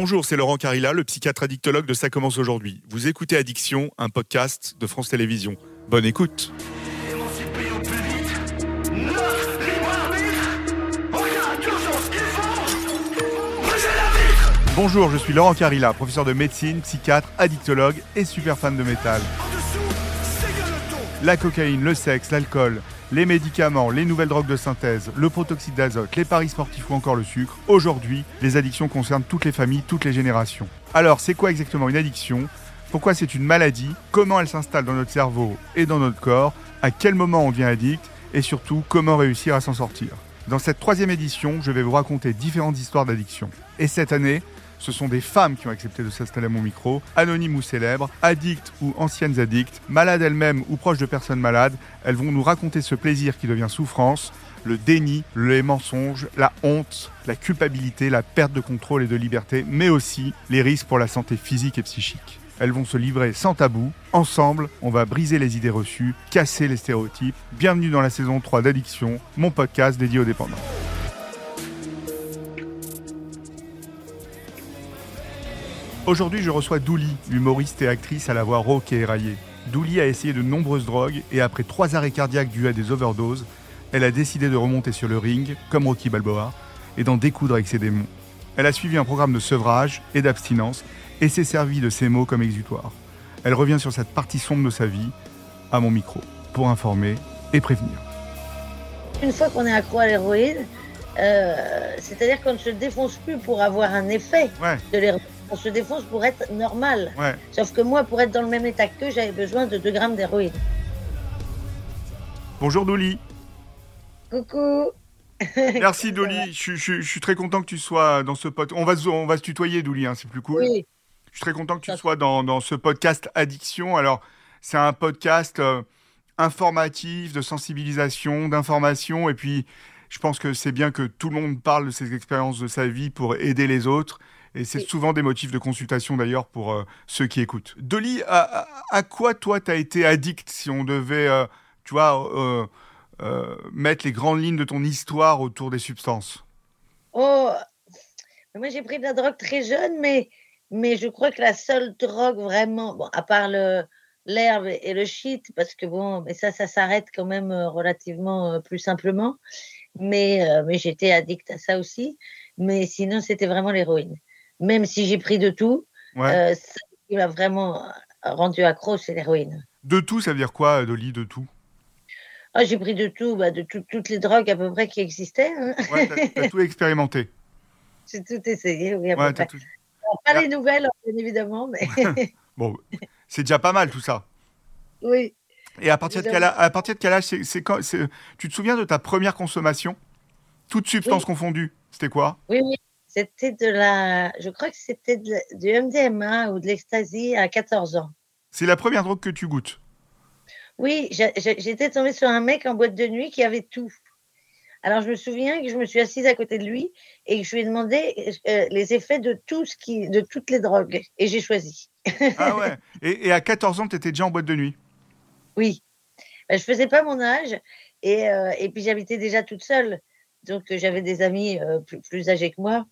Bonjour, c'est Laurent Carilla, le psychiatre addictologue de Ça commence aujourd'hui. Vous écoutez Addiction, un podcast de France Télévisions. Bonne écoute. Bonjour, je suis Laurent Carilla, professeur de médecine, psychiatre, addictologue et super fan de métal. La cocaïne, le sexe, l'alcool, les médicaments, les nouvelles drogues de synthèse, le protoxyde d'azote, les paris sportifs ou encore le sucre, aujourd'hui, les addictions concernent toutes les familles, toutes les générations. Alors, c'est quoi exactement une addiction? Pourquoi c'est une maladie? Comment elle s'installe dans notre cerveau et dans notre corps? À quel moment on devient addict? Et surtout, comment réussir à s'en sortir? Dans cette troisième édition, je vais vous raconter différentes histoires d'addiction. Et cette année, ce sont des femmes qui ont accepté de s'installer à mon micro, anonymes ou célèbres, addictes ou anciennes addictes, malades elles-mêmes ou proches de personnes malades. Elles vont nous raconter ce plaisir qui devient souffrance, le déni, les mensonges, la honte, la culpabilité, la perte de contrôle et de liberté, mais aussi les risques pour la santé physique et psychique. Elles vont se livrer sans tabou. Ensemble, on va briser les idées reçues, casser les stéréotypes. Bienvenue dans la saison 3 d'Addiction, mon podcast dédié aux dépendants. Aujourd'hui, je reçois Douli, humoriste et actrice à la voix rauque et éraillée. Douli a essayé de nombreuses drogues et après trois arrêts cardiaques dus à des overdoses, elle a décidé de remonter sur le ring, comme Rocky Balboa, et d'en découdre avec ses démons. Elle a suivi un programme de sevrage et d'abstinence et s'est servie de ces mots comme exutoire. Elle revient sur cette partie sombre de sa vie, à mon micro, pour informer et prévenir. Une fois qu'on est accro à l'héroïne, euh, c'est-à-dire qu'on ne se défonce plus pour avoir un effet Ouais. de l'héroïne. On se défonce pour être normal. Ouais. Sauf que moi, pour être dans le même état qu'eux, j'avais besoin de 2 grammes d'héroïne. Bonjour Douli. Coucou Merci Douli. Je, je- je suis très content que tu sois dans ce podcast. On va, se- on va se tutoyer Douli, hein, c'est plus cool. Oui, Je suis très content que tu Ça- sois dans, dans ce podcast Addiction. Alors, c'est un podcast euh, informatif, de sensibilisation, d'information. Et puis, je pense que c'est bien que tout le monde parle de ses expériences de sa vie pour aider les autres. Et c'est souvent des motifs de consultation d'ailleurs pour euh, ceux qui écoutent. Dolly, à, quoi toi t'as été addict si on devait, euh, tu vois, euh, mettre les grandes lignes de ton histoire autour des substances? Oh, moi j'ai pris de la drogue très jeune, mais, mais je crois que la seule drogue vraiment, bon, à part le- l'herbe et le shit, parce que bon, mais ça, ça s'arrête quand même relativement plus simplement. Mais, mais j'étais addict à ça aussi. Mais sinon, c'était vraiment l'héroïne. Même si j'ai pris de tout, Ouais. euh, ce qui m'a vraiment rendu accro, c'est l'héroïne. De tout, ça veut dire quoi, Dolly, de tout? Ah, j'ai pris de tout, bah, de tout- toutes les drogues à peu près qui existaient. hein. Ouais, t'as- t'as tout expérimenté. J'ai tout essayé, oui, à peu Ouais, près. tout- Pas les nouvelles, bien évidemment, mais Bon, c'est déjà pas mal tout ça. oui. Et à partir de quel à partir de quel âge c'est, c'est quand, c'est- tu te souviens de ta première consommation? Toutes substances Oui. confondues, c'était quoi? Oui, oui. C'était de la. Je crois que c'était du MDMA ou de l'ecstasy à 14 ans. C'est la première drogue que tu goûtes? Oui, j'étais tombée sur un mec en boîte de nuit qui avait tout. Alors, je me souviens que je me suis assise à côté de lui et que je lui ai demandé euh, les effets de, tout ce qui, de toutes les drogues. Et j'ai choisi. Ah ouais. Et, et à 14 ans, tu étais déjà en boîte de nuit? Oui. Ben, je faisais pas mon âge et, euh, et puis j'habitais déjà toute seule. Donc euh, j'avais des amis euh, plus, plus âgés que moi.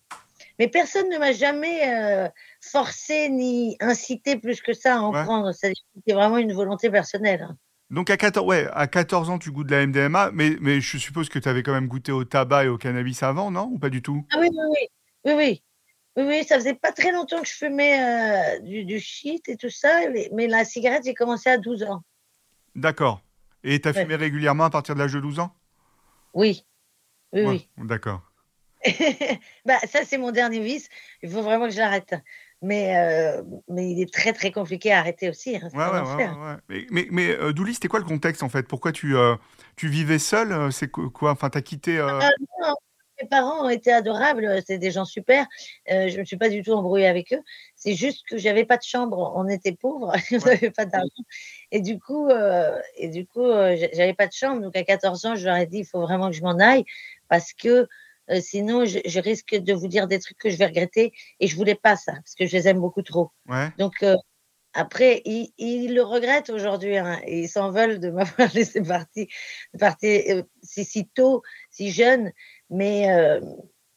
Mais personne ne m'a jamais euh, forcé ni incité plus que ça à en Ouais. prendre. C'était vraiment une volonté personnelle. hein. Donc à 14, ouais, à 14 ans, tu goûtes de la MDMA, mais, mais je suppose que tu avais quand même goûté au tabac et au cannabis avant, non? Ou pas du tout? Ah oui, oui, oui. Oui, oui. Oui, oui, ça faisait pas très longtemps que je fumais euh, du, du shit et tout ça. Mais, mais la cigarette, j'ai commencé à 12 ans. D'accord. Et tu as Ouais. fumé régulièrement à partir de l'âge de 12 ans? Oui. Oui, Ouais, oui. D'accord. bah, ça, c'est mon dernier vice. Il faut vraiment que je l'arrête. Mais, euh, mais il est très, très compliqué à arrêter aussi. hein. Ouais, ouais. Mais, mais, mais euh, Douli, c'était quoi le contexte en fait? Pourquoi tu, euh, tu vivais seul euh, C'est quoi? Enfin, t'as quitté. Ah, non, mes parents ont été adorables. C'est des gens super. Je ne me suis pas du tout embrouillée avec eux. C'est juste que j'avais pas de chambre. On était pauvres. On n'avait pas d'argent. Et du coup, et du coup j'a- j'avais pas de chambre. Donc, à 14 ans, je leur ai dit il faut vraiment que je m'en aille parce que euh, sinon, je, je risque de vous dire des trucs que je vais regretter. Et je voulais pas ça parce que je les aime beaucoup trop. Ouais. Donc, euh, après, ils, ils le regrettent aujourd'hui. Hein, et ils s'en veulent de m'avoir laissé partir, partir euh, si, si tôt, si jeune. Mais, euh,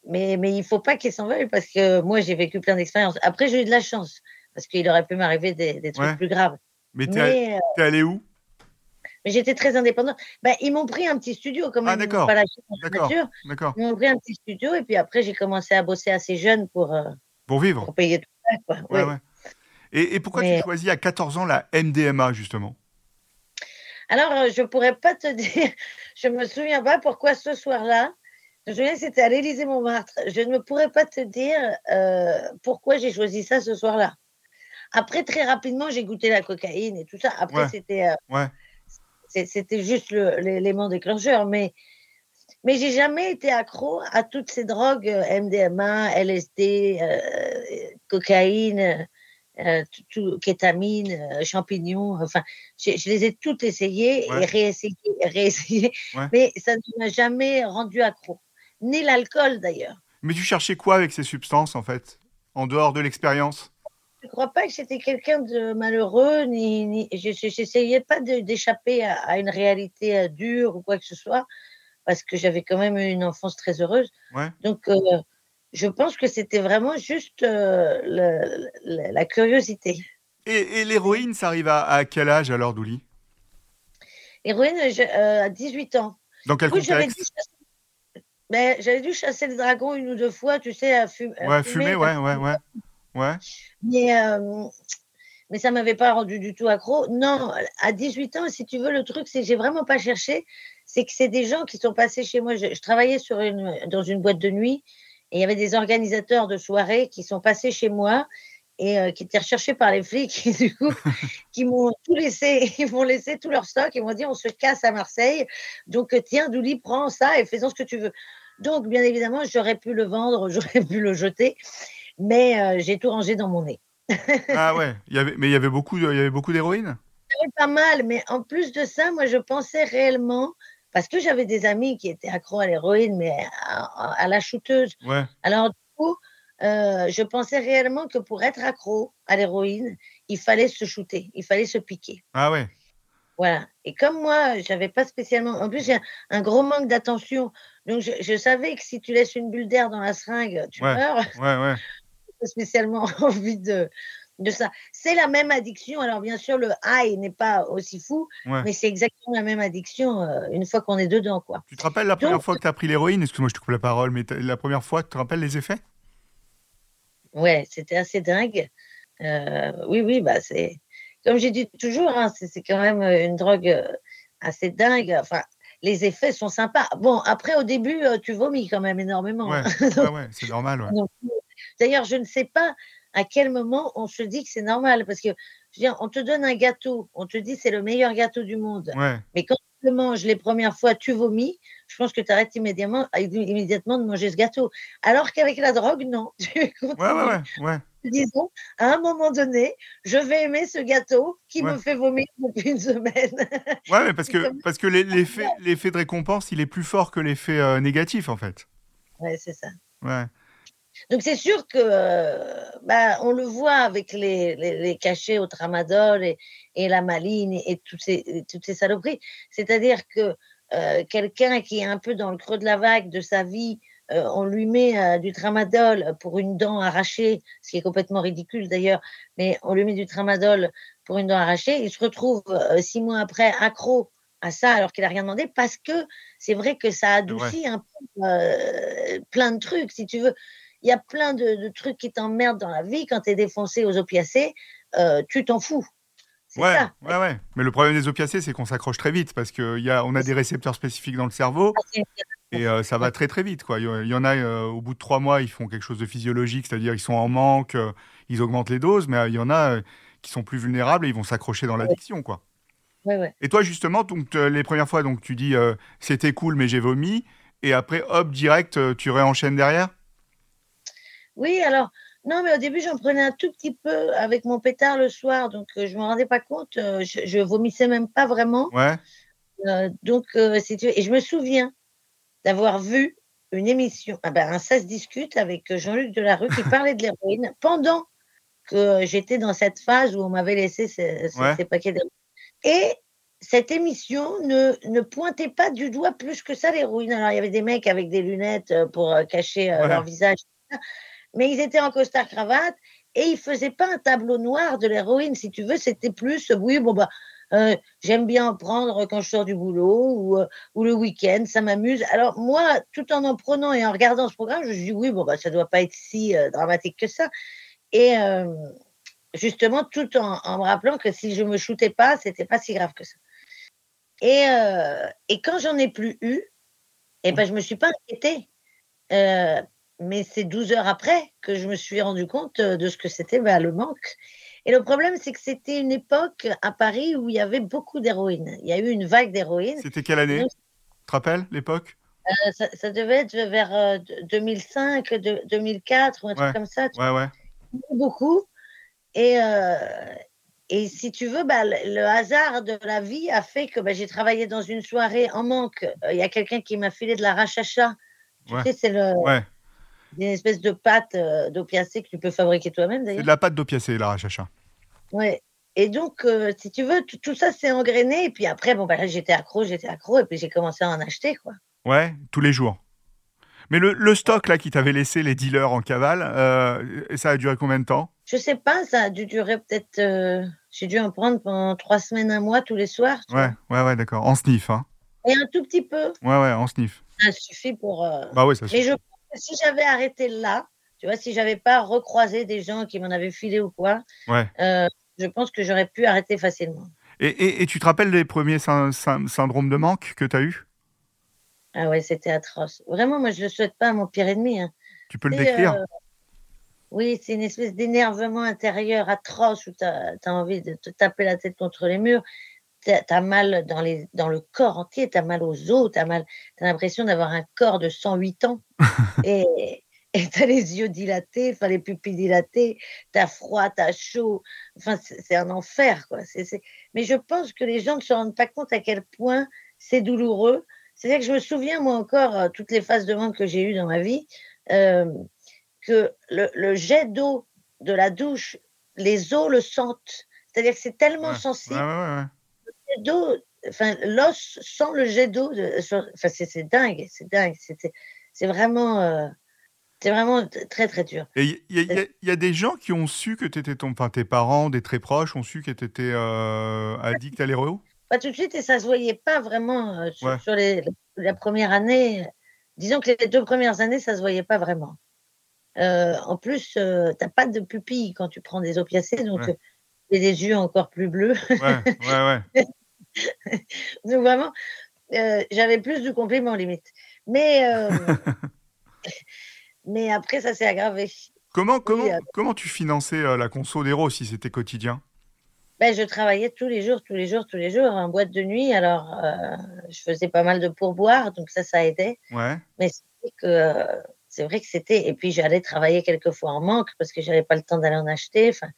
mais, mais il faut pas qu'il s'en veuille parce que moi, j'ai vécu plein d'expériences. Après, j'ai eu de la chance parce qu'il aurait pu m'arriver des, des trucs Ouais. plus graves. Mais t'es Mais, euh, t'es allé où? Mais j'étais très indépendante. Ben, ils m'ont pris un petit studio quand Ah, même. m'ont d'accord. pas lâché D'accord. Ils m'ont pris un petit studio et puis après, j'ai commencé à bosser assez jeune pour, euh, Pour vivre. pour payer tout ça. Quoi. Ouais, Ouais. ouais. Et, et pourquoi Mais- tu choisis à 14 ans la MDMA, justement? Alors, euh, je pourrais pas te dire, je me souviens pas pourquoi ce soir-là. Je me souviens que c'était à l'Élysée Montmartre. Je ne pourrais pas te dire euh, pourquoi j'ai choisi ça ce soir-là. Après, très rapidement, j'ai goûté la cocaïne et tout ça. Après, Ouais. c'était euh, Ouais. C'était juste l'élément déclencheur. Mais, mais j'ai jamais été accro à toutes ces drogues euh, MDMA, LSD, euh, cocaïne, euh, tout- kétamine, euh, champignons. Enfin, je, je les ai toutes essayées Ouais. et réessayées, réessayées. Ouais. Mais ça ne m'a jamais rendu accro. Ni l'alcool d'ailleurs. Mais tu cherchais quoi avec ces substances, en fait? En dehors de l'expérience? Ne crois pas que j'étais quelqu'un de malheureux, ni, ni je n'essayais pas d'échapper à, à une réalité euh, dure ou quoi que ce soit, parce que j'avais quand même eu une enfance très heureuse. Ouais. Donc, euh, je pense que c'était vraiment juste euh, la curiosité. Et, et l'héroïne, ça arrive à, à quel âge alors, Douli? Héroïne, je- euh, à 18 ans. Dans quel Oui, j'avais dû, contexte chasser- ben, j'avais dû chasser le dragon une ou deux fois, tu sais, à, fum- à Ouais, fumer. fumer, ouais, ouais, ouais. Ouais, Mais, euh, mais ça m'avait pas rendu du tout accro. Non, à 18 ans, si tu veux, le truc, c'est que j'ai vraiment pas cherché. C'est que c'est des gens qui sont passés chez moi. Je, je travaillais sur une, dans une boîte de nuit et il y avait des organisateurs de soirées qui sont passés chez moi et euh, qui étaient recherchés par les flics et du coup, qui m'ont tout laissé, ils m'ont laissé tout leur stock. Ils m'ont dit, on se casse à Marseille. Donc, euh, tiens, Douli, prends ça et fais-en ce que tu veux. Donc, bien évidemment, j'aurais pu le vendre, j'aurais pu le jeter, mais euh, j'ai tout rangé dans mon nez. ah ouais. Il y avait, mais il y avait beaucoup, il y avait beaucoup d'héroïne? Oui, pas mal, mais en plus de ça, moi, je pensais réellement, parce que j'avais des amis qui étaient accros à l'héroïne, mais à, à la shooteuse. Ouais. Alors, du coup, euh, je pensais réellement que pour être accro à l'héroïne, il fallait se shooter, il fallait se piquer. Ah ouais. Voilà. Et comme moi, j'avais pas spécialement. En plus, j'ai un, un gros manque d'attention. Donc, je, je savais que si tu laisses une bulle d'air dans la seringue, tu Ouais. meurs. Ouais, ouais. spécialement envie de, de ça. C'est la même addiction. Alors, bien sûr, le high n'est pas aussi fou, ouais. mais c'est exactement la même addiction euh, une fois qu'on est dedans, quoi. Tu te rappelles la première Donc- fois que tu as pris l'héroïne? Excuse-moi, je te coupe la parole, mais la première fois, tu te rappelles les effets? Ouais, c'était assez dingue. Euh, oui, oui, bah, c'est. Comme j'ai dit toujours, hein, c'est quand même euh, une drogue assez dingue. Enfin, les effets sont sympas. Bon, après, au début, tu vomis quand même énormément. Ouais, hein. ouais, ouais, c'est normal. Ouais. Donc, D'ailleurs, je ne sais pas à quel moment on se dit que c'est normal, parce que je veux dire, on te donne un gâteau, on te dit c'est le meilleur gâteau du monde, Ouais. mais quand tu le manges les premières fois, tu vomis, je pense que tu arrêtes immédiatement, immédiatement de manger ce gâteau. Alors qu'avec la drogue, non. Ouais, ouais, ouais. Disons, à un moment donné, je vais aimer ce gâteau qui Ouais. me fait vomir depuis une semaine. Ouais, mais parce que, parce que l'e- l'effet l'effet de récompense, il est plus fort que l'effet euh, négatif, en fait. ouais, c'est ça. Ouais. Donc c'est sûr que euh, bah, on le voit avec les, les, les cachets au tramadol et, et la maline et, et toutes, ces, et toutes ces saloperies. C'est-à-dire que euh, quelqu'un qui est un peu dans le creux de la vague de sa vie, euh, on lui met du tramadol pour une dent arrachée, ce qui est complètement ridicule d'ailleurs, mais on lui met du tramadol pour une dent arrachée, il se retrouve six mois après accro à ça alors qu'il n'a rien demandé parce que c'est vrai que ça adoucit un peu euh, plein de trucs, si tu veux il y a plein de, de trucs qui t'emmerdent dans la vie. Quand tu es défoncé aux opiacés, euh, tu t'en fous. Ouais, ça. ouais, ouais. Mais le problème des opiacés, c'est qu'on s'accroche très vite parce qu'on a, on a des récepteurs spécifiques dans le cerveau et euh, ça va très très vite. Quoi. Il y- en a, euh, au bout de trois mois, ils font quelque chose de physiologique, c'est-à-dire ils sont en manque, euh, ils augmentent les doses, mais il y en a qui sont plus vulnérables et ils vont s'accrocher dans l'addiction. quoi. Ouais, ouais. Et toi, justement, donc, les premières fois, donc, tu dis c'était cool, mais j'ai vomi. Et après, hop, direct, tu réenchaînes derrière? Oui, alors, non, mais au début, j'en prenais un tout petit peu avec mon pétard le soir, donc euh, je ne me rendais pas compte. euh, je, je vomissais même pas vraiment. Ouais. Euh, donc, et je me souviens d'avoir vu une émission, ah ben, Ça se discute avec Jean-Luc Delarue qui parlait de l'héroïne pendant que j'étais dans cette phase où on m'avait laissé ces, ces- Ouais. ces paquets d'héroïne. Et cette émission ne, ne pointait pas du doigt plus que ça l'héroïne. Alors, il y avait des mecs avec des lunettes pour cacher Ouais. leur visage, mais ils étaient en costard cravate et ils faisaient pas un tableau noir de l'héroïne, si tu veux. C'était plus, oui, bon, bah, euh, j'aime bien en prendre quand je sors du boulot ou, euh, ou le week-end, ça m'amuse. Alors, moi, tout en en prenant et en regardant ce programme, je me dis, oui, bon, bah, ça doit pas être si euh, dramatique que ça. Et justement, tout en, me rappelant que si je me shootais pas, c'était pas si grave que ça. Et, et quand j'en ai plus eu, eh ben, je me suis pas inquiétée. Euh, mais c'est 12 heures après que je me suis rendu compte euh, de ce que c'était ben, le manque. Et le problème, c'est que c'était une époque à Paris où il y avait beaucoup d'héroïnes. Il y a eu une vague d'héroïnes. C'était quelle année? Tu te rappelles l'époque? Euh, ça, ça devait être vers euh, de- 2005, de- 2004 ou un truc comme ça. Ouais, ouais. beaucoup. Et, euh, et si tu veux, bah, le, hasard de la vie a fait que bah, j'ai travaillé dans une soirée en manque. Euh, Il y a quelqu'un qui m'a filé de la rachacha. Tu sais, c'est le- Ouais. Une espèce de pâte euh, d'opiacé que tu peux fabriquer toi-même C'est d'ailleurs. de la pâte d'opiacé, la rachacha. Ouais. Et donc, euh, si tu veux, tout, ça s'est engrainé. Et puis après, bon, bah, là, j'étais accro, j'étais accro. Et puis j'ai commencé à en acheter. Quoi. Ouais, tous les jours. Mais le, le stock là qui t'avait laissé les dealers en cavale, euh, ça a duré combien de temps? Je sais pas, ça a dû durer peut-être. euh, j'ai dû en prendre pendant trois semaines, un mois, tous les soirs. Ouais, ouais, ouais, d'accord. En sniff, hein. Et un tout petit peu. Ouais, ouais, en sniff. Ça suffit pour. Bah ouais, ça Mais je pense que si j'avais arrêté là, tu vois, si j'avais pas recroisé des gens qui m'en avaient filé ou quoi, Ouais. euh, je pense que j'aurais pu arrêter facilement. Et, et, et tu te rappelles des premiers syn- syn- syndromes de manque que tu as eu? Ah ouais, c'était atroce. Vraiment, moi, je le souhaite pas à mon pire ennemi. hein. Tu peux le décrire? euh, oui, c'est une espèce d'énervement intérieur atroce où tu as, envie de te taper la tête contre les murs. Tu as, mal dans, les, dans le corps entier, tu as mal aux os, tu as, as l'impression d'avoir un corps de 108 ans. et tu as les yeux dilatés, enfin les pupilles dilatées, tu as froid, tu as chaud. Enfin, c'est un enfer. Quoi. C est, c est... Mais je pense que les gens ne se rendent pas compte à quel point c'est douloureux. C'est-à-dire que je me souviens, moi encore, euh, toutes les phases de manque que j'ai eues dans ma vie, euh, que le, le jet d'eau de la douche, les os le sentent. C'est-à-dire que c'est tellement ouais, sensible. Ouais, ouais, le jet d'eau, enfin, l'os sent le jet d'eau. Enfin, c'est dingue, c'est dingue. C'est vraiment. Euh, c'est vraiment très très dur. Il y, y, y, a des gens qui ont su que tu étais ton, enfin tes parents, des très proches, ont su que tu étais euh, addict à l'héros Pas tout de suite et ça se voyait pas vraiment euh, sur, ouais. sur les, la première année. Disons que les deux premières années, ça se voyait pas vraiment. Euh, en plus, euh, t'as pas de pupille quand tu prends des opiacés, donc ouais. et des yeux encore plus bleus. Ouais, ouais, ouais. donc vraiment, euh, j'avais plus de compliments limite. Mais mais après, ça s'est aggravé. Comment, comment, oui, comment tu finançais euh, la conso d'héros si c'était quotidien? Ben, Je travaillais tous les jours, tous les jours, tous les jours en boîte de nuit. Alors, euh, je faisais pas mal de pourboires, donc ça, ça aidait. Ouais. Mais c'est que c'est vrai que c'était. Et puis, j'allais travailler quelquefois en manque parce que j'avais pas le temps d'aller en acheter. Enfin,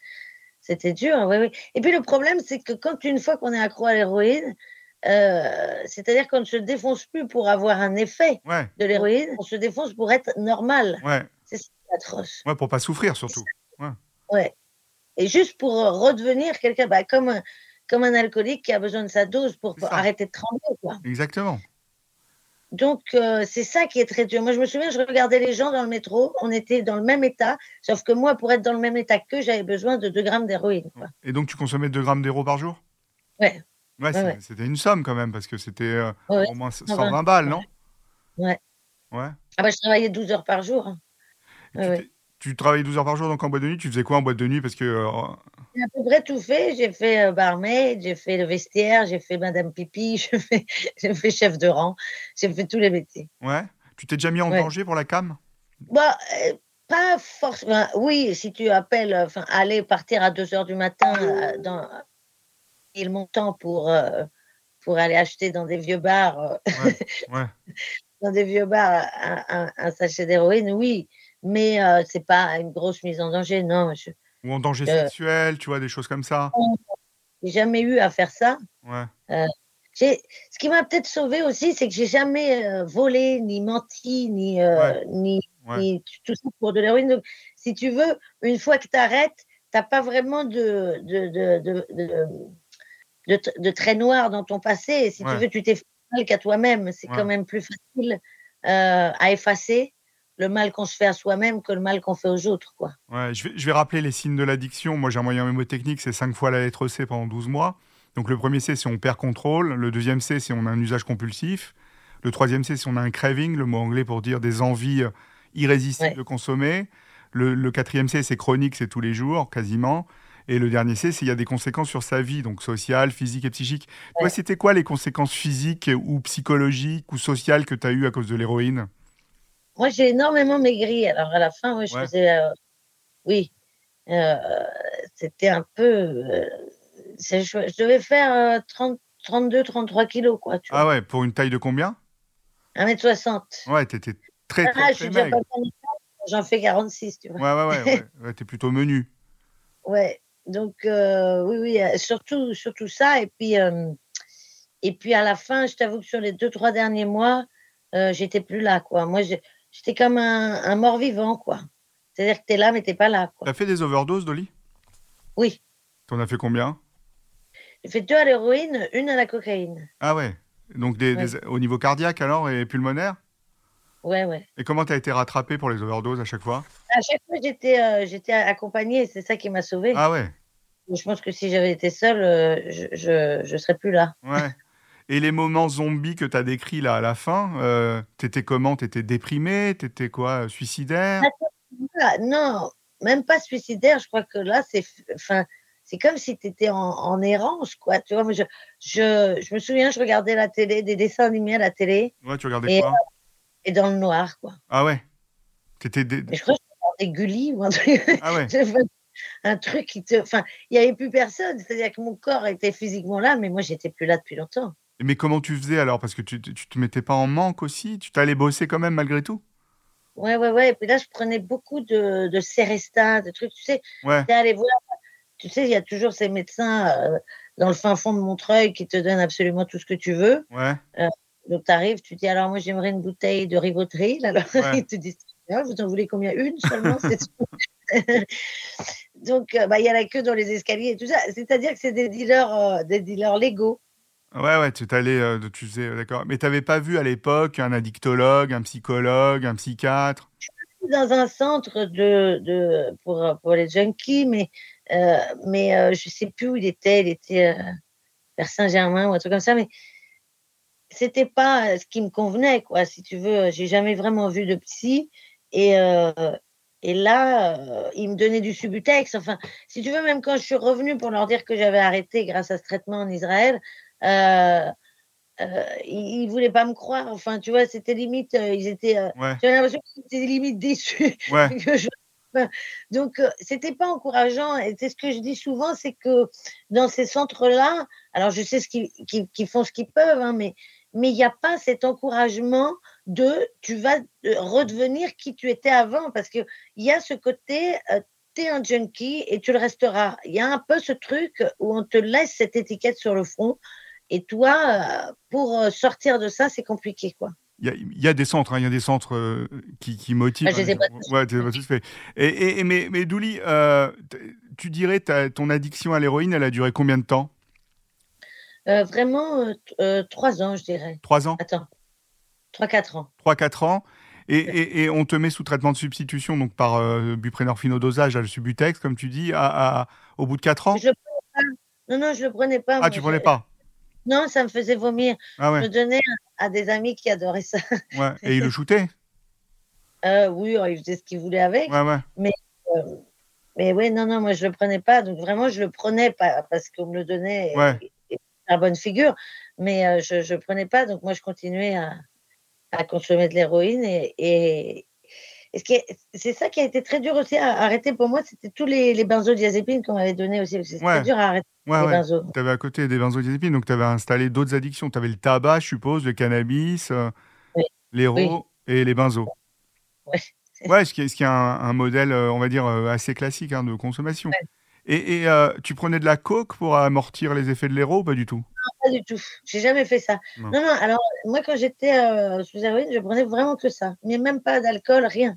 c'était dur. Oui, oui. Et puis, le problème, c'est que quand une fois qu'on est accro à l'héroïne, euh, c'est-à-dire qu'on ne se défonce plus pour avoir un effet ouais. de l'héroïne, on se défonce pour être normal. Ouais. C'est atroce. Ouais, pour pas souffrir surtout. Ouais. ouais. Et juste pour redevenir quelqu'un, bah, comme, un, comme un alcoolique qui a besoin de sa dose pour, pour arrêter de trembler. Quoi. Exactement. Donc, euh, c'est ça qui est très dur. Moi, je me souviens, je regardais les gens dans le métro, on était dans le même état, sauf que moi, pour être dans le même état que j'avais besoin de 2 grammes d'héroïne. Et donc, tu consommais 2 grammes d'héros par jour? Ouais. Ouais, ouais, ouais. c'était une somme quand même, parce que c'était euh, ouais. au moins 120 balles, non? Ouais. Ouais. Ah bah, je travaillais 12 heures par jour. Hein. Tu, tu, travaillais 12 heures par jour donc en boîte de nuit Tu faisais quoi en boîte de nuit? Parce que. Euh... J'ai à peu près tout fait. J'ai fait euh, barmaid, j'ai fait le vestiaire, j'ai fait Madame Pipi, j'ai fait, fait, chef de rang, j'ai fait tous les métiers. Ouais. Tu t'es déjà mis en danger pour la cam? Bah, euh, Pas forcément. Oui, si tu appelles, enfin, aller partir à 2 heures du matin euh, dans il montant pour, pour aller acheter dans des vieux bars, ouais, ouais. dans des vieux bars un, un, un sachet d'héroïne, oui, mais euh, c'est pas une grosse mise en danger, non. Je, Ou en danger sexuel, tu vois, des choses comme ça. J'ai jamais eu à faire ça. Ouais. Euh, ce qui m'a peut-être sauvé aussi, c'est que j'ai jamais euh, volé, ni menti, ni, euh, ouais. ni, ouais. ni, tout ça pour de l'héroïne. Donc, si tu veux, une fois que tu arrêtes, tu n'as pas vraiment de, de, de, de traits noirs dans ton passé. Et si Ouais. tu veux, tu t'es fait mal qu'à toi-même. C'est Ouais. quand même plus facile euh, à effacer le mal qu'on se fait à soi-même que le mal qu'on fait aux autres, quoi. Ouais, je vais, je vais rappeler les signes de l'addiction. Moi, j'ai un moyen mémotechnique, c'est 5 fois la lettre C pendant 12 mois. Donc, le premier C, c'est on perd contrôle. Le deuxième C, c'est on a un usage compulsif. Le troisième C, c'est on a un craving, le mot anglais pour dire des envies euh, irrésistibles Ouais. de consommer. Le, le quatrième C, c'est chronique, c'est tous les jours, quasiment. Et le dernier C, c'est il y a des conséquences sur sa vie, donc sociale, physique et psychique. Toi, c'était quoi les conséquences physiques ou psychologiques ou sociales que tu as eues à cause de l'héroïne? Moi, j'ai énormément maigri. Alors, à la fin, ouais, je Ouais. faisais. euh, oui. Euh, C'était un peu. euh, je, je devais faire euh, 30, 32, 33 kilos, quoi. Tu Ah vois. ouais, pour une taille de combien? 1m60. Ouais, t'étais très, très, Ah, je très maigre. J'en fais 46, tu vois. Ouais, ouais, ouais, ouais. ouais t'es plutôt menu. Ouais. Donc, euh, oui, oui, euh, surtout, surtout ça. Et puis, euh, et puis, à la fin, je t'avoue que sur les deux, trois derniers mois, euh, j'étais plus là, quoi. Moi, j'étais comme un, un mort-vivant, quoi. C'est-à-dire que t'es là, mais t'es pas là, quoi. T'as fait des overdoses, Dolly? Oui. T'en as fait combien? J'ai fait deux à l'héroïne, une à la cocaïne. Ah ouais. Donc des, Ouais. des- au niveau cardiaque alors et pulmonaire? Ouais, ouais. Et comment t'as été rattrapé pour les overdoses à chaque fois? À chaque fois, j'étais euh, j'étais accompagnée c'est ça qui m'a sauvée. Ah ouais, Je pense que si j'avais été seule, euh, je, je, je serais plus là. ouais. Et les moments zombies que t'as décrits là à la fin, euh, t'étais comment? T'étais déprimé? T'étais quoi? Suicidaire? Ah, non, même pas suicidaire. Je crois que là, c'est enfin, c'est comme si tu étais en, en errance, quoi. Tu vois, je, je, je me souviens, je regardais la télé, des dessins animés à la télé Ouais, tu regardais Et, quoi? et dans le noir, quoi. Ah ouais. T'étais dé- je crois que je regardais Gulli ou un truc. Ah ouais. un truc qui te. Enfin, il n'y avait plus personne. C'est-à-dire que mon corps était physiquement là, mais moi, j'étais plus là depuis longtemps. Mais comment tu faisais alors? Parce que tu, tu tu te mettais pas en manque aussi? Tu t'allais bosser quand même malgré tout? Ouais, ouais, ouais. Et puis là, je prenais beaucoup de, de Céresta, de trucs. Tu sais, Ouais. allé voir. Tu sais, il y a toujours ces médecins euh, dans le fin fond de Montreuil qui te donnent absolument tout ce que tu veux. Ouais. Donc, tu arrives, tu dis alors, moi, j'aimerais une bouteille de Rivotril. Alors, Ouais. ils te disent Ah, vous en voulez combien? Une seulement c'est tout. Donc, euh, bah, il y a la queue dans les escaliers et tout ça. C'est-à-dire que c'est des dealers, euh, des dealers légaux. Ouais, ouais, tu t'allais, euh, tu faisais, euh, d'accord. Mais t'avais pas vu à l'époque un addictologue, un psychologue, un psychiatre? Dans un centre de, de pour, pour les junkies, mais, euh, mais je sais plus où il était. Il était vers Saint-Germain ou un truc comme ça, mais c'était pas ce qui me convenait, quoi. Si tu veux, j'ai jamais vraiment vu de psy. Et, et là, euh, il me donnait du Subutex. Enfin, si tu veux, même quand je suis revenue pour leur dire que j'avais arrêté grâce à ce traitement en Israël, euh, euh, ils, ils voulaient pas me croire. Enfin, tu vois, c'était limite, euh, ils étaient. euh, Ouais, j'avais l'impression qu'ils étaient limite déçus. ouais, que je- Donc, c'était pas encourageant. Et c'est ce que je dis souvent, c'est que dans ces centres-là, alors je sais ce qu'ils font ce qu'ils peuvent, hein, mais mais il n'y a pas cet encouragement de tu vas redevenir qui tu étais avant, parce que il y a ce côté. euh, tu es un junkie et tu le resteras. Il y a un peu ce truc où on te laisse cette étiquette sur le front. Et toi, euh, pour euh, sortir de ça, c'est compliqué, quoi. il y a, il y a des centres, hein, il y a des centres euh, qui, qui motivent. Ah, je les ai hein, pas tous. Ouais, pas tous fait. Et, et- et- mais, mais Douli, euh, tu dirais ta, ton addiction à l'héroïne, elle a duré combien de temps? Euh, vraiment, trois ans, je dirais. Trois ans? Attends, trois, quatre ans. Trois, quatre ans et, et- et on te met sous traitement de substitution, donc par euh, buprenorphine au dosage, à le Subutex, comme tu dis, à, à- au bout de quatre ans? Je le prenais pas. Non, non, je le prenais pas. Ah, moi, tu je- prenais pas? Non, ça me faisait vomir. Ah Je le donnais à, des amis qui adoraient ça. ouais. Et il le shootait Euh, oui, oh, ils faisaient ce qu'ils voulaient avec. Ouais, ouais. Euh, mais oui, non, non, moi, je le prenais pas. Donc, vraiment, je le prenais pas parce qu'on me le donnait et, Ouais. et, la bonne figure. Mais euh, je ne prenais pas. Donc, moi, je continuais à, à consommer de l'héroïne. Et, et, et c'est ça qui a été très dur aussi à arrêter pour moi. C'était tous les, les benzodiazépines qu'on m'avait donnés aussi. C'était Ouais. dur à arrêter Ouais, les ouais. benzos. Tu avais à côté des benzodiazépines, donc tu avais installé d'autres addictions. Tu avais le tabac, je suppose, le cannabis, euh, Oui. l'héro et les benzos. Ouais. Ouais, ce qui est, ce qui est un, un modèle, euh, on va dire, euh, assez classique hein, de consommation. Et, et, euh, tu prenais de la coke pour amortir les effets de l'héro ou pas du tout? Pas du tout. J'ai jamais fait ça. Non. Non, non. Alors, moi, quand j'étais euh, sous héroïne, je prenais vraiment que ça. Mais même pas d'alcool, rien.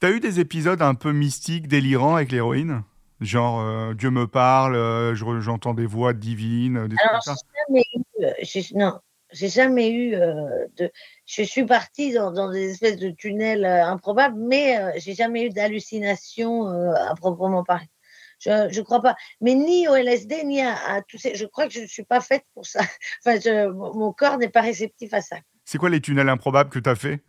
Tu as eu des épisodes un peu mystiques, délirants avec l'héroïne? Genre, euh, Dieu me parle, euh, je- j'entends des voix divines, des trucs comme ça? j'ai jamais eu, euh, non, j'ai jamais eu euh, de. Je suis partie dans, dans des espèces de tunnels euh, improbables, mais euh, j'ai jamais eu d'hallucination euh, à proprement parler. Je, je crois pas. Mais ni au LSD, ni à, à tous ces. Je crois que je ne suis pas faite pour ça. Enfin, je- mon corps n'est pas réceptif à ça. C'est quoi les tunnels improbables que tu as fait?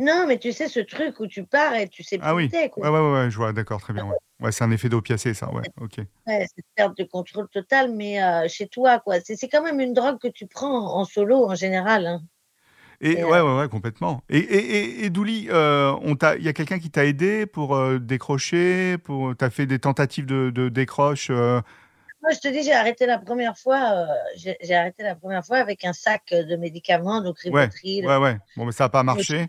Non, mais tu sais, ce truc où tu pars et tu sais plus Ah où oui. quoi. Ouais, ouais, ouais, je vois, d'accord, très bien. Ouais, ouais c'est un effet d'opiacé, ça, ouais, ok. Ouais, cette perte de contrôle total, mais euh, chez toi, quoi. C'est c'est quand même une drogue que tu prends en, solo en général. hein. Et Et, ouais, euh, ouais, ouais, complètement. Et, et, et, et Douli, euh, il y a quelqu'un qui t'a aidé pour euh, décrocher, pour, t'as fait des tentatives de, de décroche. Moi, je te dis, j'ai arrêté la première fois. euh, j'ai arrêté la première fois avec un sac de médicaments, donc Ouais, Rivotril. ouais, ouais. Bon, mais ça n'a pas marché.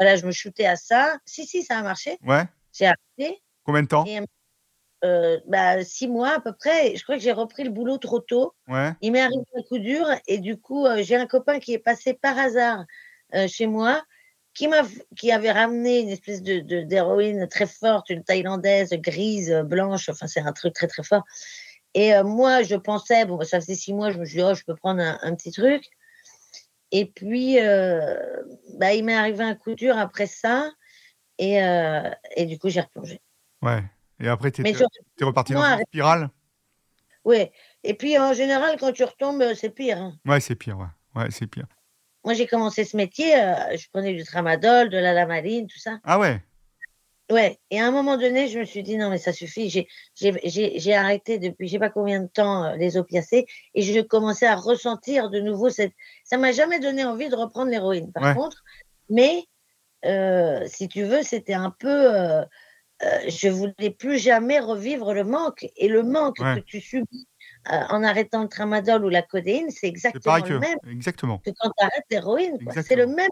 Voilà, je me shootais à ça. Si, si, ça a marché. Ouais. J'ai arrêté. Combien de temps Et, euh, bah, six mois à peu près. Je crois que j'ai repris le boulot trop tôt. Ouais. Il m'est arrivé un coup dur et du coup, euh, j'ai un copain qui est passé par hasard euh, chez moi, qui m'a, qui avait ramené une espèce de, de- d'héroïne très forte, une thaïlandaise grise, blanche. Enfin, c'est un truc très très fort. Et moi, je pensais, bon, ça faisait six mois, je me suis dit, oh, je peux prendre un, un petit truc. Et puis, euh, bah, il m'est arrivé un coup dur après ça. Et, euh, et du coup, j'ai replongé. Ouais. Et après, t'es sur- reparti dans une spirale? Ouais. Et puis, en général, quand tu retombes, euh, c'est pire. hein. Ouais, c'est pire, ouais. Ouais, c'est pire. Moi, j'ai commencé ce métier, euh, je prenais du tramadol, de la lamaline, tout ça. Ah ouais? Ouais. Et à un moment donné, je me suis dit, non, mais ça suffit. J'ai, arrêté depuis je sais pas combien de temps euh, les opiacés et je commençais à ressentir de nouveau cette. Ça m'a jamais donné envie de reprendre l'héroïne, par Ouais. contre. Mais, euh, si tu veux, c'était un peu. Euh, euh, je voulais plus jamais revivre le manque. Et le manque Ouais. que tu subis euh, en arrêtant le tramadol ou la codéine, c'est exactement le que. même Exactement. que quand tu arrêtes l'héroïne. C'est le même,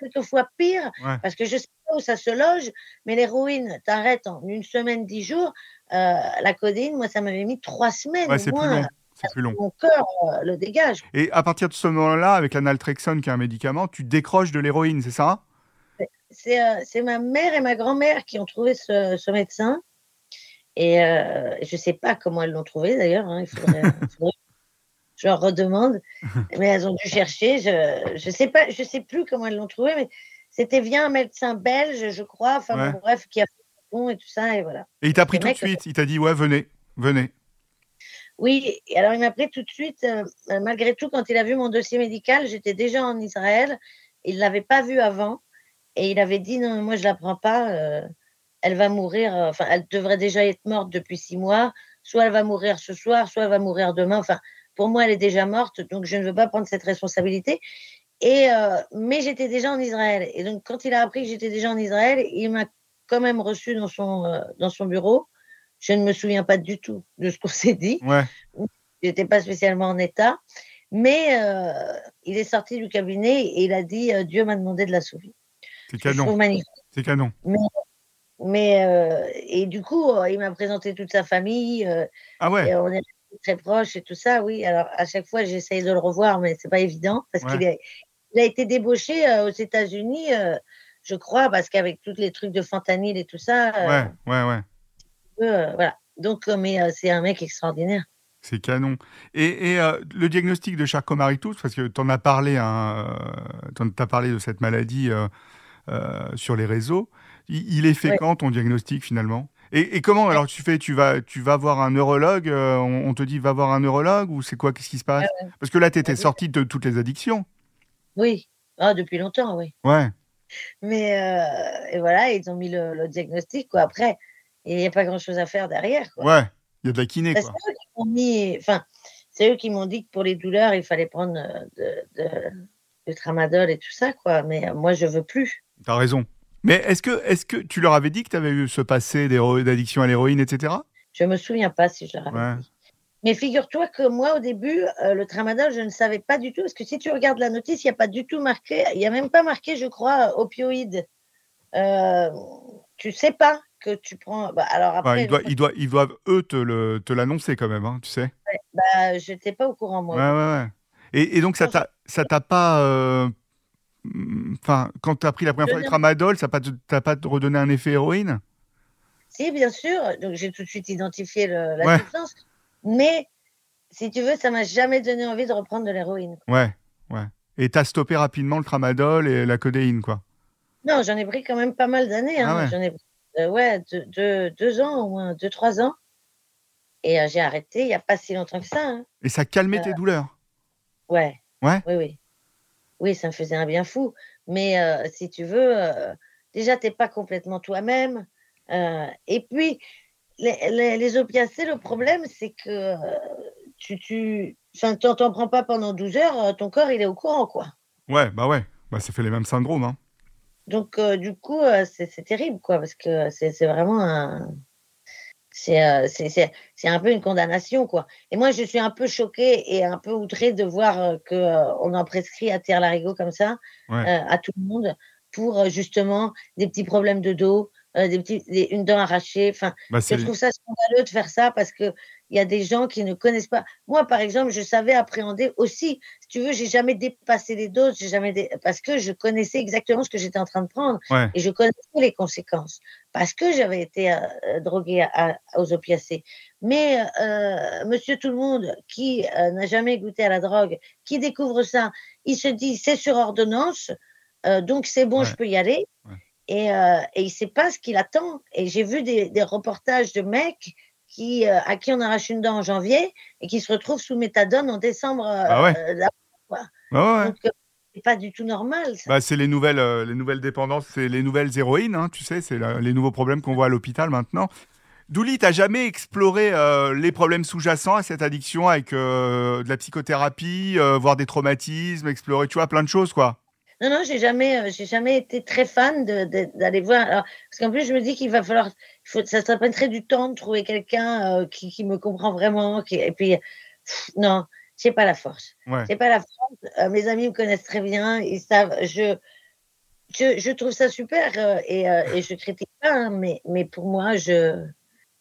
quelquefois pire, Ouais. parce que je sais pas où ça se loge, mais l'héroïne, t'arrêtes en une semaine, dix jours. Euh, la codéine, moi, ça m'avait mis trois semaines Ouais, au c'est plus long. C'est plus long. Mon cœur euh, le dégage. Et à partir de ce moment-là, avec la naltrexone, qui est un médicament, tu décroches de l'héroïne, c'est ça? C'est euh, ma mère et ma grand-mère qui ont trouvé ce, ce médecin. Et euh, je sais pas comment elles l'ont trouvé d'ailleurs. hein, il faudrait, je leur redemande. Mais elles ont dû chercher. Je je sais pas, je sais plus comment elles l'ont trouvé, mais c'était via un médecin belge, je crois. Enfin Ouais. bon, bref, qui a fait le bon et tout ça et voilà. Et il t'a pris tout de mec- suite. Il t'a dit, ouais, venez, venez. Oui, alors il m'a pris tout de suite. euh, euh, malgré tout, quand il a vu mon dossier médical, j'étais déjà en Israël. Il l'avait pas vu avant et il avait dit non, moi je la prends pas. euh, elle va mourir. euh, Enfin, elle devrait déjà être morte depuis six mois. Soit elle va mourir ce soir, soit elle va mourir demain. Enfin, pour moi, elle est déjà morte, donc je ne veux pas prendre cette responsabilité. Et euh, mais j'étais déjà en Israël. Et donc quand il a appris que j'étais déjà en Israël, il m'a quand même reçu dans son euh, dans son bureau. Je ne me souviens pas du tout de ce qu'on s'est dit Ouais. j'étais pas spécialement en état, mais euh, il est sorti du cabinet et il a dit Dieu m'a demandé de la sauver. C'est canon. C'est canon. Mais euh, et du coup, euh, il m'a présenté toute sa famille euh, Ah ouais? et on est très proches et tout ça. Oui, alors à chaque fois, j'essaye de le revoir, mais c'est pas évident parce Ouais. qu'il il a été débauché euh, aux États-Unis, je crois, parce qu'avec tous les trucs de fentanyl et tout ça, Ouais, ouais, ouais. voilà. Donc, mais c'est un mec extraordinaire. C'est canon. Et, et, euh, le diagnostic de Charcot-Marie-Touze, parce que tu en as parlé, hein, euh, t'as parlé de cette maladie euh, sur les réseaux. Il, est fait Ouais. quand ton diagnostic finalement? Et, et comment alors tu fais Tu vas, tu vas voir un neurologue euh, on, on te dit va voir un neurologue ou c'est quoi Qu'est-ce qui se passe? Parce que là, tu étais Ouais. sorti de toutes les addictions. Oui, ah, depuis longtemps, oui. Ouais. Mais euh, et voilà, ils ont mis le, le diagnostic. Quoi. Après, il n'y a pas grand-chose à faire derrière. Quoi. Ouais. Il y a de la kiné quoi. c'est eux qui m'ont mis, enfin, c'est eux qui m'ont dit que pour les douleurs, il fallait prendre euh, de, de- du tramadol et tout ça, quoi. Mais euh, moi, je veux plus. T'as raison. Mais est-ce que, est que tu leur avais dit que tu avais eu ce passé d'addiction à l'héroïne, etc. Je me souviens pas si je leur avais Ouais. dit. Mais figure-toi que moi, au début, euh, le tramadol, je ne savais pas du tout. Parce que si tu regardes la notice, il n'y a pas du tout marqué, il n'y a même pas marqué, je crois, opioïde. Euh, tu sais pas que tu prends. bah, alors après, ils, doivent, ils, doivent, ils doivent, eux, te l'annoncer quand même, hein, tu sais. bah, je n'étais pas au courant, moi. Ouais, ouais, ouais. Et, et donc, ça Non, t'a ça t'a pas. euh, Enfin, quand tu as pris la première fois le tramadol, ça t'a pas, t'as pas redonné un effet héroïne? Partie, bien sûr. Donc, j'ai tout de suite identifié le, la substance. Mais, si tu veux, ça m'a jamais donné envie de reprendre de l'héroïne. Ouais, ouais. Et tu as stoppé rapidement le tramadol et la codéine, quoi Non, j'en ai pris quand même pas mal d'années. Hein. Ah ouais. J'en ai euh, ouais, deux, deux, ans, au moins deux, trois ans. Et euh, j'ai arrêté il n'y a pas si longtemps que ça. Hein. Et ça calmait tes euh, douleurs? Ouais. Ouais? Oui, oui. Oui, ça me faisait un bien fou. Mais si tu veux, déjà, tu n'es pas complètement toi-même. et puis, les, les, opiacés, le problème, c'est que tu, tu t'en prends pas pendant 12 heures, ton corps, il est au courant, quoi. Ouais, bah ouais. Bah, ça fait les mêmes syndromes. Hein. Donc, du coup, c'est terrible, quoi, parce que c'est vraiment un c'est un peu une condamnation, quoi. Et moi, je suis un peu choquée et un peu outrée de voir euh, qu'on euh, on en prescrit à terre larigot comme ça à tout le monde pour justement des petits problèmes de dos, des petits, une dent arrachée. Enfin, bah, je trouve ça scandaleux de faire ça parce que il y a des gens qui ne connaissent pas. Moi, par exemple, je savais appréhender aussi. Si tu veux, j'ai jamais dépassé les doses, j'ai jamais parce que je connaissais exactement ce que j'étais en train de prendre et je connaissais les conséquences parce que j'avais été euh, euh, droguée aux opiacés. Mais euh, Monsieur Tout le Monde, qui n'a jamais goûté à la drogue, qui découvre ça, il se dit c'est sur ordonnance, donc c'est bon, je peux y aller. Et, et, il ne sait pas ce qu'il attend. Et j'ai vu des, des reportages de mecs qui, euh, à qui on arrache une dent en janvier et qui se retrouve sous méthadone en décembre. Euh, ah ouais. Euh, ah ouais. c'est pas du tout normal. Bah, c'est les nouvelles, les nouvelles dépendances, c'est les nouvelles héroïnes, hein, tu sais, c'est les nouveaux problèmes qu'on voit à l'hôpital maintenant. Douli, t'as jamais exploré les problèmes sous-jacents à cette addiction avec de la psychothérapie, voir des traumatismes, explorer, tu vois, plein de choses, quoi non, non, j'ai jamais, euh, j'ai jamais été très fan d'aller voir. parce qu'en plus, je me dis qu'il va falloir, faut, ça prendrait du temps de trouver quelqu'un euh, qui, qui, me comprend vraiment. Qui, et puis, non, j'ai pas la force. Ouais. J'ai pas la force. Euh, mes amis me connaissent très bien, ils savent. Je, je, je trouve ça super et, et je critique pas, hein, mais, mais pour moi, je,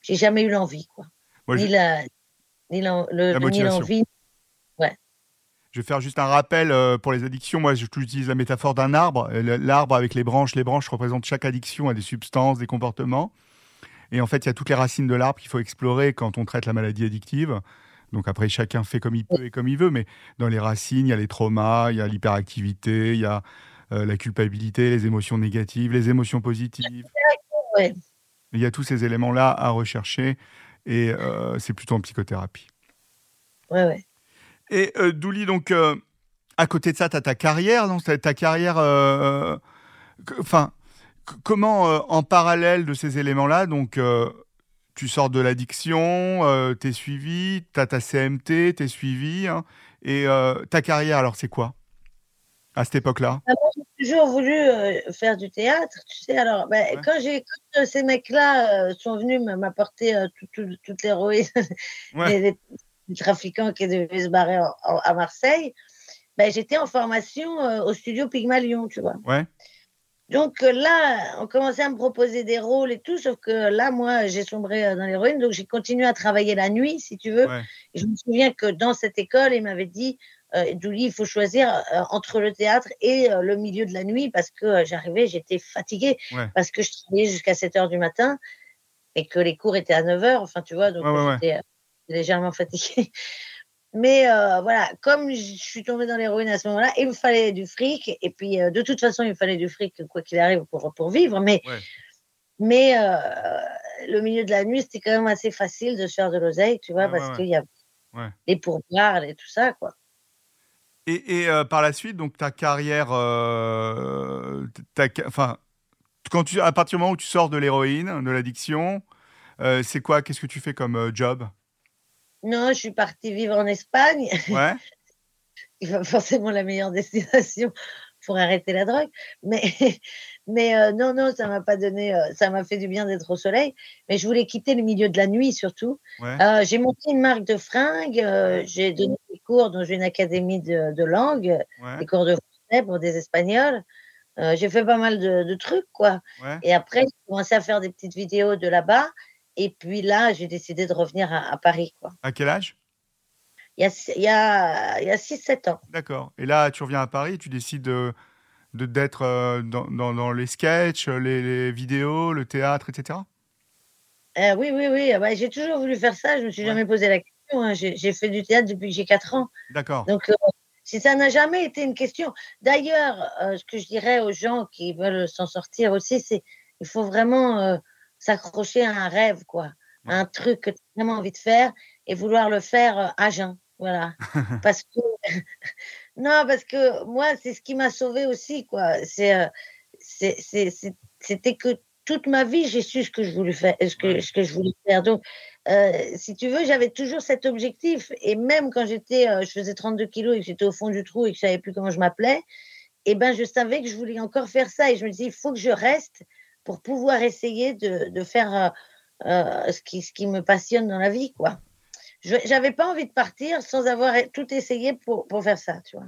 j'ai jamais eu l'envie, quoi. ni la, ni l'envie, je vais faire juste un rappel euh, pour les addictions. Moi, j'utilise la métaphore d'un arbre. L'arbre avec les branches, les branches représentent chaque addiction à des substances, des comportements. Et en fait, il y a toutes les racines de l'arbre qu'il faut explorer quand on traite la maladie addictive. Donc après, chacun fait comme il peut et comme il veut, mais dans les racines, il y a les traumas, il y a l'hyperactivité, il y a euh, la culpabilité, les émotions négatives, les émotions positives. Il y a tous ces éléments-là à rechercher et euh, c'est plutôt en psychothérapie. Ouais, ouais. Et euh, Douli, donc, euh, à côté de ça, tu as ta carrière, donc ta carriire. Euh, enfin, comment, en parallèle de ces éléments-là, donc, tu sors de l'addiction, tu es suivi, tu as ta CMT, tu es suivi, hein, et ta carrière, alors, c'est quoi? À cette époque-là? Ah, J'ai toujours voulu faire du théâtre, tu sais. Alors, ben, quand, j'ai, ces mecs-là sont venus m'apporter toutes les les, du trafiquant qui devait se barrer à Marseille, ben, j'étais en formation euh, au studio Pygmalion, tu vois. Ouais. Donc euh, là, on commençait à me proposer des rôles et tout, sauf que là, moi, j'ai sombré euh, dans l'héroïne, donc j'ai continué à travailler la nuit, si tu veux. Et je me souviens que dans cette école, il m'avait dit, euh, Douli, il faut choisir entre le théâtre et le milieu de la nuit, parce que j'arrivais, j'étais fatiguée, parce que je travaillais jusqu'à 7 heures du matin, et que les cours étaient à 9 heures, enfin, tu vois, donc j'étais légèrement fatiguée. Mais euh, voilà, comme je suis tombée dans l'héroïne à ce moment-là, il me fallait du fric. Et puis, euh, de toute façon, il me fallait du fric, quoi qu'il arrive, pour, pour vivre. Mais, mais euh, le milieu de la nuit, c'était quand même assez facile de se faire de l'oseille, tu vois, parce qu'il y a les pourboires et tout ça, quoi. Et, et par la suite, donc ta carrière, enfin, quand tu, à partir du moment où tu sors de l'héroïne, de l'addiction, c'est quoi Qu'est-ce que tu fais comme job? Non, je suis partie vivre en Espagne. Ouais. Il forcément la meilleure destination pour arrêter la drogue. Mais, mais euh, non, non, ça m'a pas donné, euh, ça m'a fait du bien d'être au soleil. Mais je voulais quitter le milieu de la nuit surtout. Euh, j'ai monté une marque de fringues. j'ai donné des cours dans une académie de, langue, des cours de français pour des Espagnols. j'ai fait pas mal de, de trucs, quoi. Et après, j'ai commencé à faire des petites vidéos de là-bas. Et puis là, j'ai décidé de revenir à, Paris. Quoi. À quel âge? Il y a, il y a, 6-7 ans. D'accord. Et là, tu reviens à Paris tu décides de, d'être euh, dans, dans, les sketchs, les, vidéos, le théâtre, etc. Euh, oui, oui, oui. Ah bah, j'ai toujours voulu faire ça. Je me suis Ouais. jamais posé la question. hein. J'ai fait du théâtre depuis que j'ai 4 ans. D'accord. Donc, euh, si ça n'a jamais été une question. D'ailleurs, euh, ce que je dirais aux gens qui veulent s'en sortir aussi, c'est il faut vraiment s'accrocher à un rêve, quoi, à un truc que tu as vraiment envie de faire et vouloir le faire euh, à jeun. Voilà. parce que non, parce que moi, c'est ce qui m'a sauvé aussi, quoi. C'est, euh, c'est, c'était que toute ma vie, j'ai su ce que je voulais faire, ce que, Ouais. ce que je voulais faire. Donc, euh, si tu veux, j'avais toujours cet objectif. Et même quand j'étais, euh, je faisais 32 kilos et que j'étais au fond du trou et que je savais plus comment je m'appelais, eh ben, je savais que je voulais encore faire ça. Et je me disais, il faut que je reste pour pouvoir essayer de, de faire euh, euh, ce, qui, ce qui me passionne dans la vie, quoi. J'avais pas envie de partir sans avoir tout essayé pour, pour faire ça, tu vois.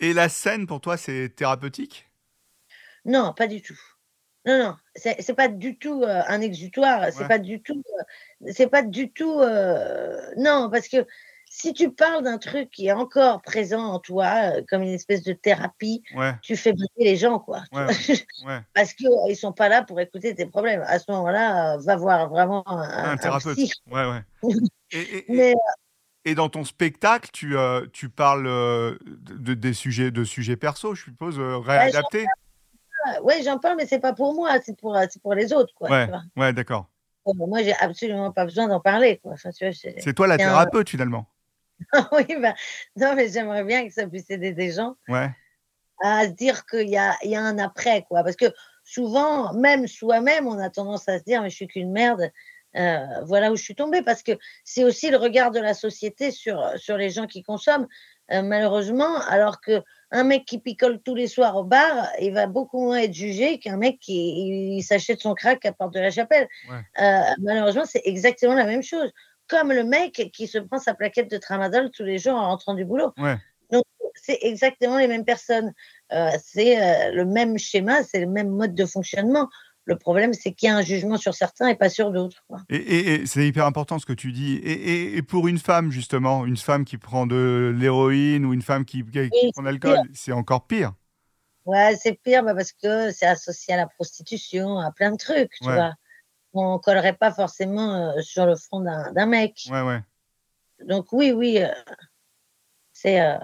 Et la scène, pour toi, c'est thérapeutique? Non, pas du tout. Non, non, c'est c'est pas du tout euh, un exutoire. C'est Ouais. pas du tout. euh, c'est pas du tout. euh, non, parce que si tu parles d'un truc qui est encore présent en toi, euh, comme une espèce de thérapie, Ouais, tu fais bouger les gens, quoi. Ouais, ouais. parce qu'ils ne sont pas là pour écouter tes problèmes. À ce moment-là, euh, va voir vraiment un, Un un thérapeute. ouais. Et, et- et- Mais et dans ton spectacle, tu, euh, tu parles euh, de, de- des sujets, de sujets perso, je suppose, euh, réadaptés? euh, ouais, j'en parle, mais c'est pas pour moi, c'est pour, pour les autres, quoi. Ouais, ouais, d'accord. Moi, j'ai absolument pas besoin d'en parler. Enfin, c'est- toi la un- thérapeute, finalement. oui, ben, non, mais j'aimerais bien que ça puisse aider des gens Ouais, à se dire qu'il y a, il y a un après, quoi. Parce que souvent, même soi-même, on a tendance à se dire, mais je suis qu'une merde. euh, voilà où je suis tombée. Parce que c'est aussi le regard de la société sur, sur les gens qui consomment, euh, malheureusement. Alors que un mec qui picole tous les soirs au bar, il va beaucoup moins être jugé qu'un mec qui s'achète son crack à Porte de la Chapelle. Ouais. Euh, malheureusement, c'est exactement la même chose. Comme le mec qui se prend sa plaquette de tramadol tous les jours en rentrant du boulot. ouais. Donc, c'est exactement les mêmes personnes. Euh, c'est euh, le même schéma, c'est le même mode de fonctionnement. Le problème, c'est qu'il y a un jugement sur certains et pas sur d'autres. Et, et- et c'est hyper important ce que tu dis. Et, pour une femme, justement, une femme qui prend de l'héroïne ou une femme qui, prend de l'alcool, c'est encore pire. Ouais, c'est pire bah, parce que c'est associé à la prostitution, à plein de trucs, tu Ouais. vois. On collerait pas forcément euh, sur le front d'un mec. Ouais, ouais. Donc oui, oui, euh, c'est... euh,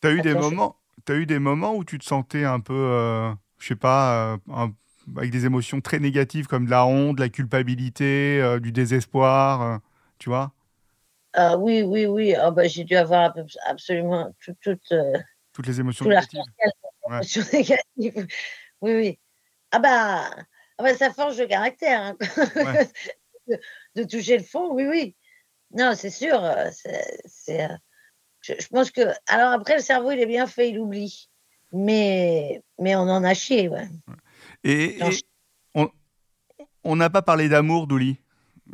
T'as eu des moments, t'as eu des moments où tu te sentais un peu, je sais pas, un- avec des émotions très négatives comme de la honte, de la culpabilité, du désespoir, tu vois, oui, oui, oui. Ah, bah, J'ai dû avoir ab- absolument tout, tout, toutes les émotions tout négatives. Ouais. émotion négative. Oui, oui. Ah bah, ah bah, ça forge le caractère. hein. Ouais. de, de toucher le fond, oui, oui. Non, c'est sûr. euh, c'est- euh, je, je pense que. Alors après, le cerveau, il est bien fait, il oublie. Mais, mais on en a chié, ouais. Et, on n'a pas parlé d'amour, Douli.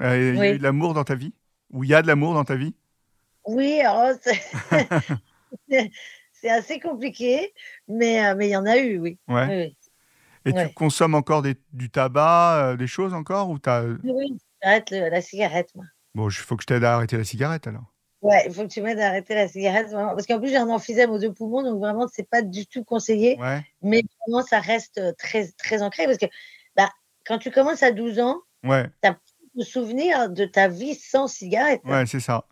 Euh, Il y a eu de l'amour dans ta vie? Ou il y a de l'amour dans ta vie? Oui, alors, c'est- assez compliqué, mais euh, mais il y en a eu, oui. Ouais. Oui, oui. Et Ouais. tu consommes encore des- du tabac, euh, des choses encore ou t'as... Oui, oui, j'arrête le- la cigarette, moi. Bon, il faut que je t'aide à arrêter la cigarette alors. Ouais, il faut que tu m'aides à arrêter la cigarette, vraiment. Parce qu'en plus, j'ai un emphysème aux deux poumons, donc vraiment, c'est pas du tout conseillé. Ouais, Mais vraiment, ça reste euh, très, très ancré. Parce que bah, quand tu commences à 12 ans, ouais, tu as de souvenir de ta vie sans cigarette. ouais, c'est ça.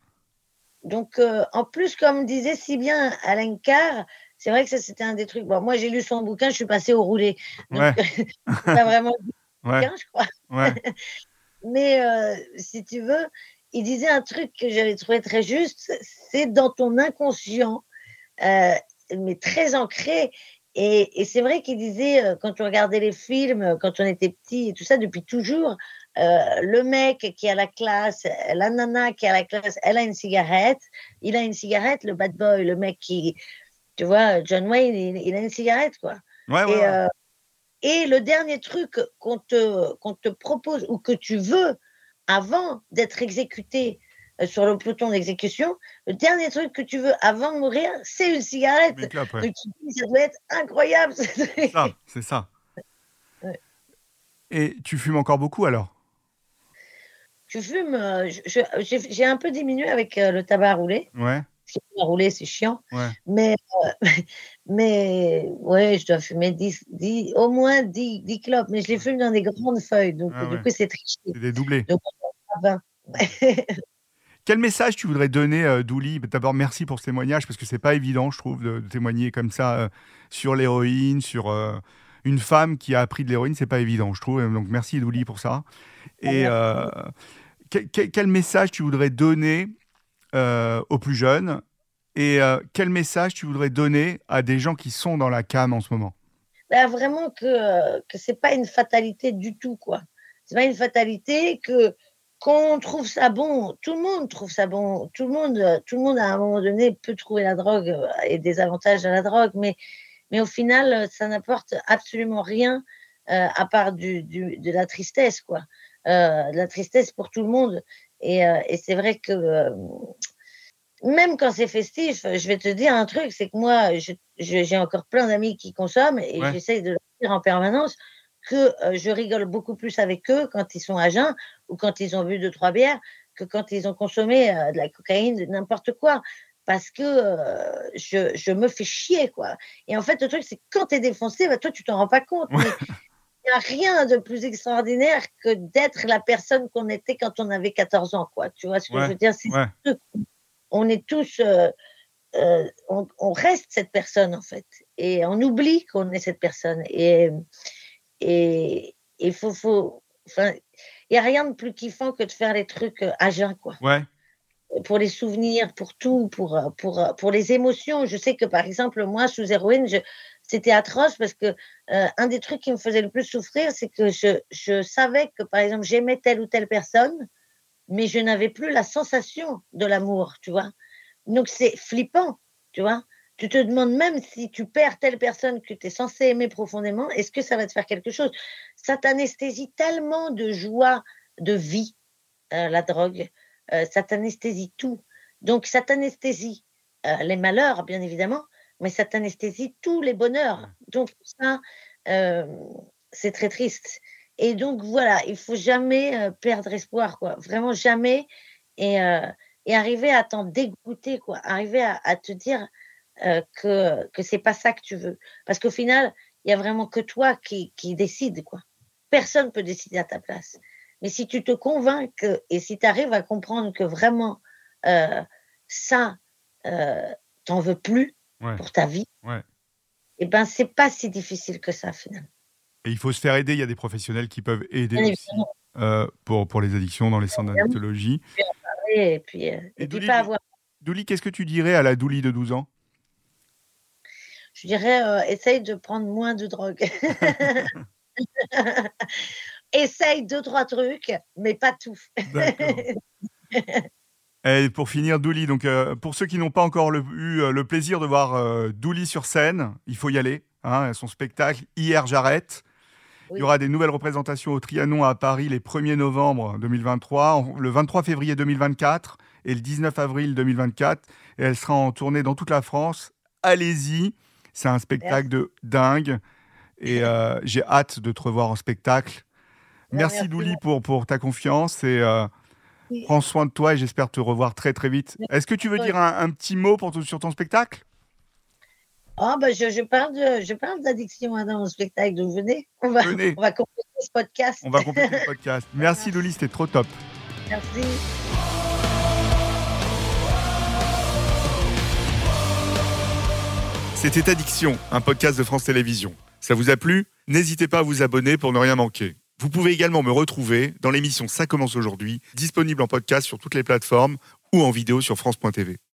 Donc, euh, en plus, comme disait si bien Alain Carr, c'est vrai que ça, c'était un des trucs. Bon, moi, j'ai lu son bouquin, je suis passée au roulé. Donc, Ouais, pas vraiment le ouais, bouquin, je crois. ouais, Mais euh, si tu veux, il disait un truc que j'avais trouvé très juste, c'est dans ton inconscient, euh, mais très ancré. Et, et c'est vrai qu'il disait, euh, quand on regardait les films, quand on était petit et tout ça, depuis toujours, euh, le mec qui a la classe, la nana qui a la classe, elle a une cigarette, il a une cigarette, le bad boy, le mec qui, tu vois, John Wayne, il, il a une cigarette, quoi. ouais, ouais, Et, ouais. euh, et le dernier truc qu'on te, qu'on te propose ou que tu veux avant d'être exécuté euh, sur le peloton d'exécution, le dernier truc que tu veux avant de mourir, c'est une cigarette. Donc tu dis, ça doit être incroyable. C'est ça, c'est ça. Ouais. Et tu fumes encore beaucoup alors? Tu fumes, euh, je- je- j'ai un peu diminué avec le tabac à rouler. Ouais, À rouler, c'est chiant. ouais. Mais, euh, mais ouais, je dois fumer 10, 10 au moins 10, 10 clopes. Mais je les fume dans des grandes feuilles. Donc, Ah du coup, c'est triché. C'est des doublés. Donc, 20. Quel message tu voudrais donner, euh, Douli? D'abord, merci pour ce témoignage, parce que c'est pas évident, je trouve, de, témoigner comme ça euh, sur l'héroïne, sur euh, une femme qui a appris de l'héroïne, c'est pas évident, je trouve. Donc, merci, Douli, pour ça. Et quel, message tu voudrais donner aux plus jeunes Et quel message tu voudrais donner à des gens qui sont dans la cam en ce moment? Ben, Vraiment que, que c'est pas une fatalité du tout, quoi. C'est pas une fatalité que qu'on trouve ça bon, tout le monde trouve ça bon, tout le monde, tout le monde à un moment donné peut trouver la drogue euh, et des avantages à la drogue, mais, mais au final, ça n'apporte absolument rien euh, à part du, de la tristesse, quoi. Euh, de la tristesse pour tout le monde. Et, euh, et c'est vrai que euh, même quand c'est festif, je vais te dire un truc, c'est que moi, j'ai encore plein d'amis qui consomment et ouais. j'essaye de leur dire en permanence que euh, je rigole beaucoup plus avec eux quand ils sont à jeun ou quand ils ont bu deux, trois bières que quand ils ont consommé euh, de la cocaïne, n'importe quoi. Parce que euh, je, je, me fais chier, quoi. Et en fait, le truc, c'est que quand tu es défoncé, bah, toi, tu t'en rends pas compte. Mais n'y a rien de plus extraordinaire que d'être la personne qu'on était quand on avait 14 ans, quoi. Tu vois ce que Ouais, je veux dire? C'est ouais. On est tous. euh, euh, on, on reste cette personne, en fait. Et on oublie qu'on est cette personne. Et et il faut, faut, enfin, il y a rien de plus kiffant que de faire les trucs euh, à jeun, quoi. Ouais. Pour les souvenirs, pour tout, pour, pour, pour les émotions. Je sais que par exemple, moi, sous héroïne, je, c'était atroce parce que euh, un des trucs qui me faisait le plus souffrir, c'est que je, savais que par exemple, j'aimais telle ou telle personne, mais je n'avais plus la sensation de l'amour, tu vois. Donc c'est flippant, tu vois tu te demandes même si tu perds telle personne que tu es censé aimer profondément, est-ce que ça va te faire quelque chose? Ça t'anesthésie tellement de joie, de vie, euh, la drogue. Euh, ça t'anesthésie tout. Donc, ça t'anesthésie les malheurs, bien évidemment, mais ça t'anesthésie tous les bonheurs. Donc, ça, c'est très triste. Et donc, voilà, il faut jamais perdre espoir, quoi. Vraiment jamais. Et, et arriver à t'en dégoûter, quoi. Arriver à, à te dire euh, que que c'est pas ça que tu veux parce qu'au final il y a vraiment que toi qui qui décide quoi personne peut décider à ta place mais si tu te convaincs que et si tu arrives à comprendre que vraiment euh, ça euh, t'en veux plus ouais. pour ta vie ouais. et ben c'est pas si difficile que ça finalement et il faut se faire aider il y a des professionnels qui peuvent aider aussi euh, pour pour les addictions dans les centres d'addictologie et puis, euh, et, Douli, pas avoir Douli qu'est-ce que tu dirais à la Douli de 12 ans? Je dirais, euh, essaye de prendre moins de drogue. essaye deux, trois trucs, mais pas tout. Et pour finir, Douli, donc euh, pour ceux qui n'ont pas encore le, eu euh, le plaisir de voir euh, Douli sur scène, il faut y aller. Hein, son spectacle Hier j'arrête. Oui. Il y aura des nouvelles représentations au Trianon à Paris les 1er novembre 2023, le 23 février 2024 et le 19 avril 2024. Et elle sera en tournée dans toute la France. Allez-y. C'est un spectacle de dingue et euh, j'ai hâte de te revoir en spectacle. Merci, merci Douli pour, pour ta confiance et euh, oui. prends soin de toi et j'espère te revoir très très vite. Est-ce que tu veux dire un, un petit mot pour, sur ton spectacle? Oh, ben je, je, parle de, je parle d'addiction hein, dans mon spectacle, donc venez. On va, venez. on va compléter ce podcast. On va compléter le podcast. Merci Douli, c'était trop top. Merci. C'était Addiction, un podcast de France Télévisions. Ça vous a plu? N'hésitez pas à vous abonner pour ne rien manquer. Vous pouvez également me retrouver dans l'émission Ça commence aujourd'hui, disponible en podcast sur toutes les plateformes ou en vidéo sur France.tv.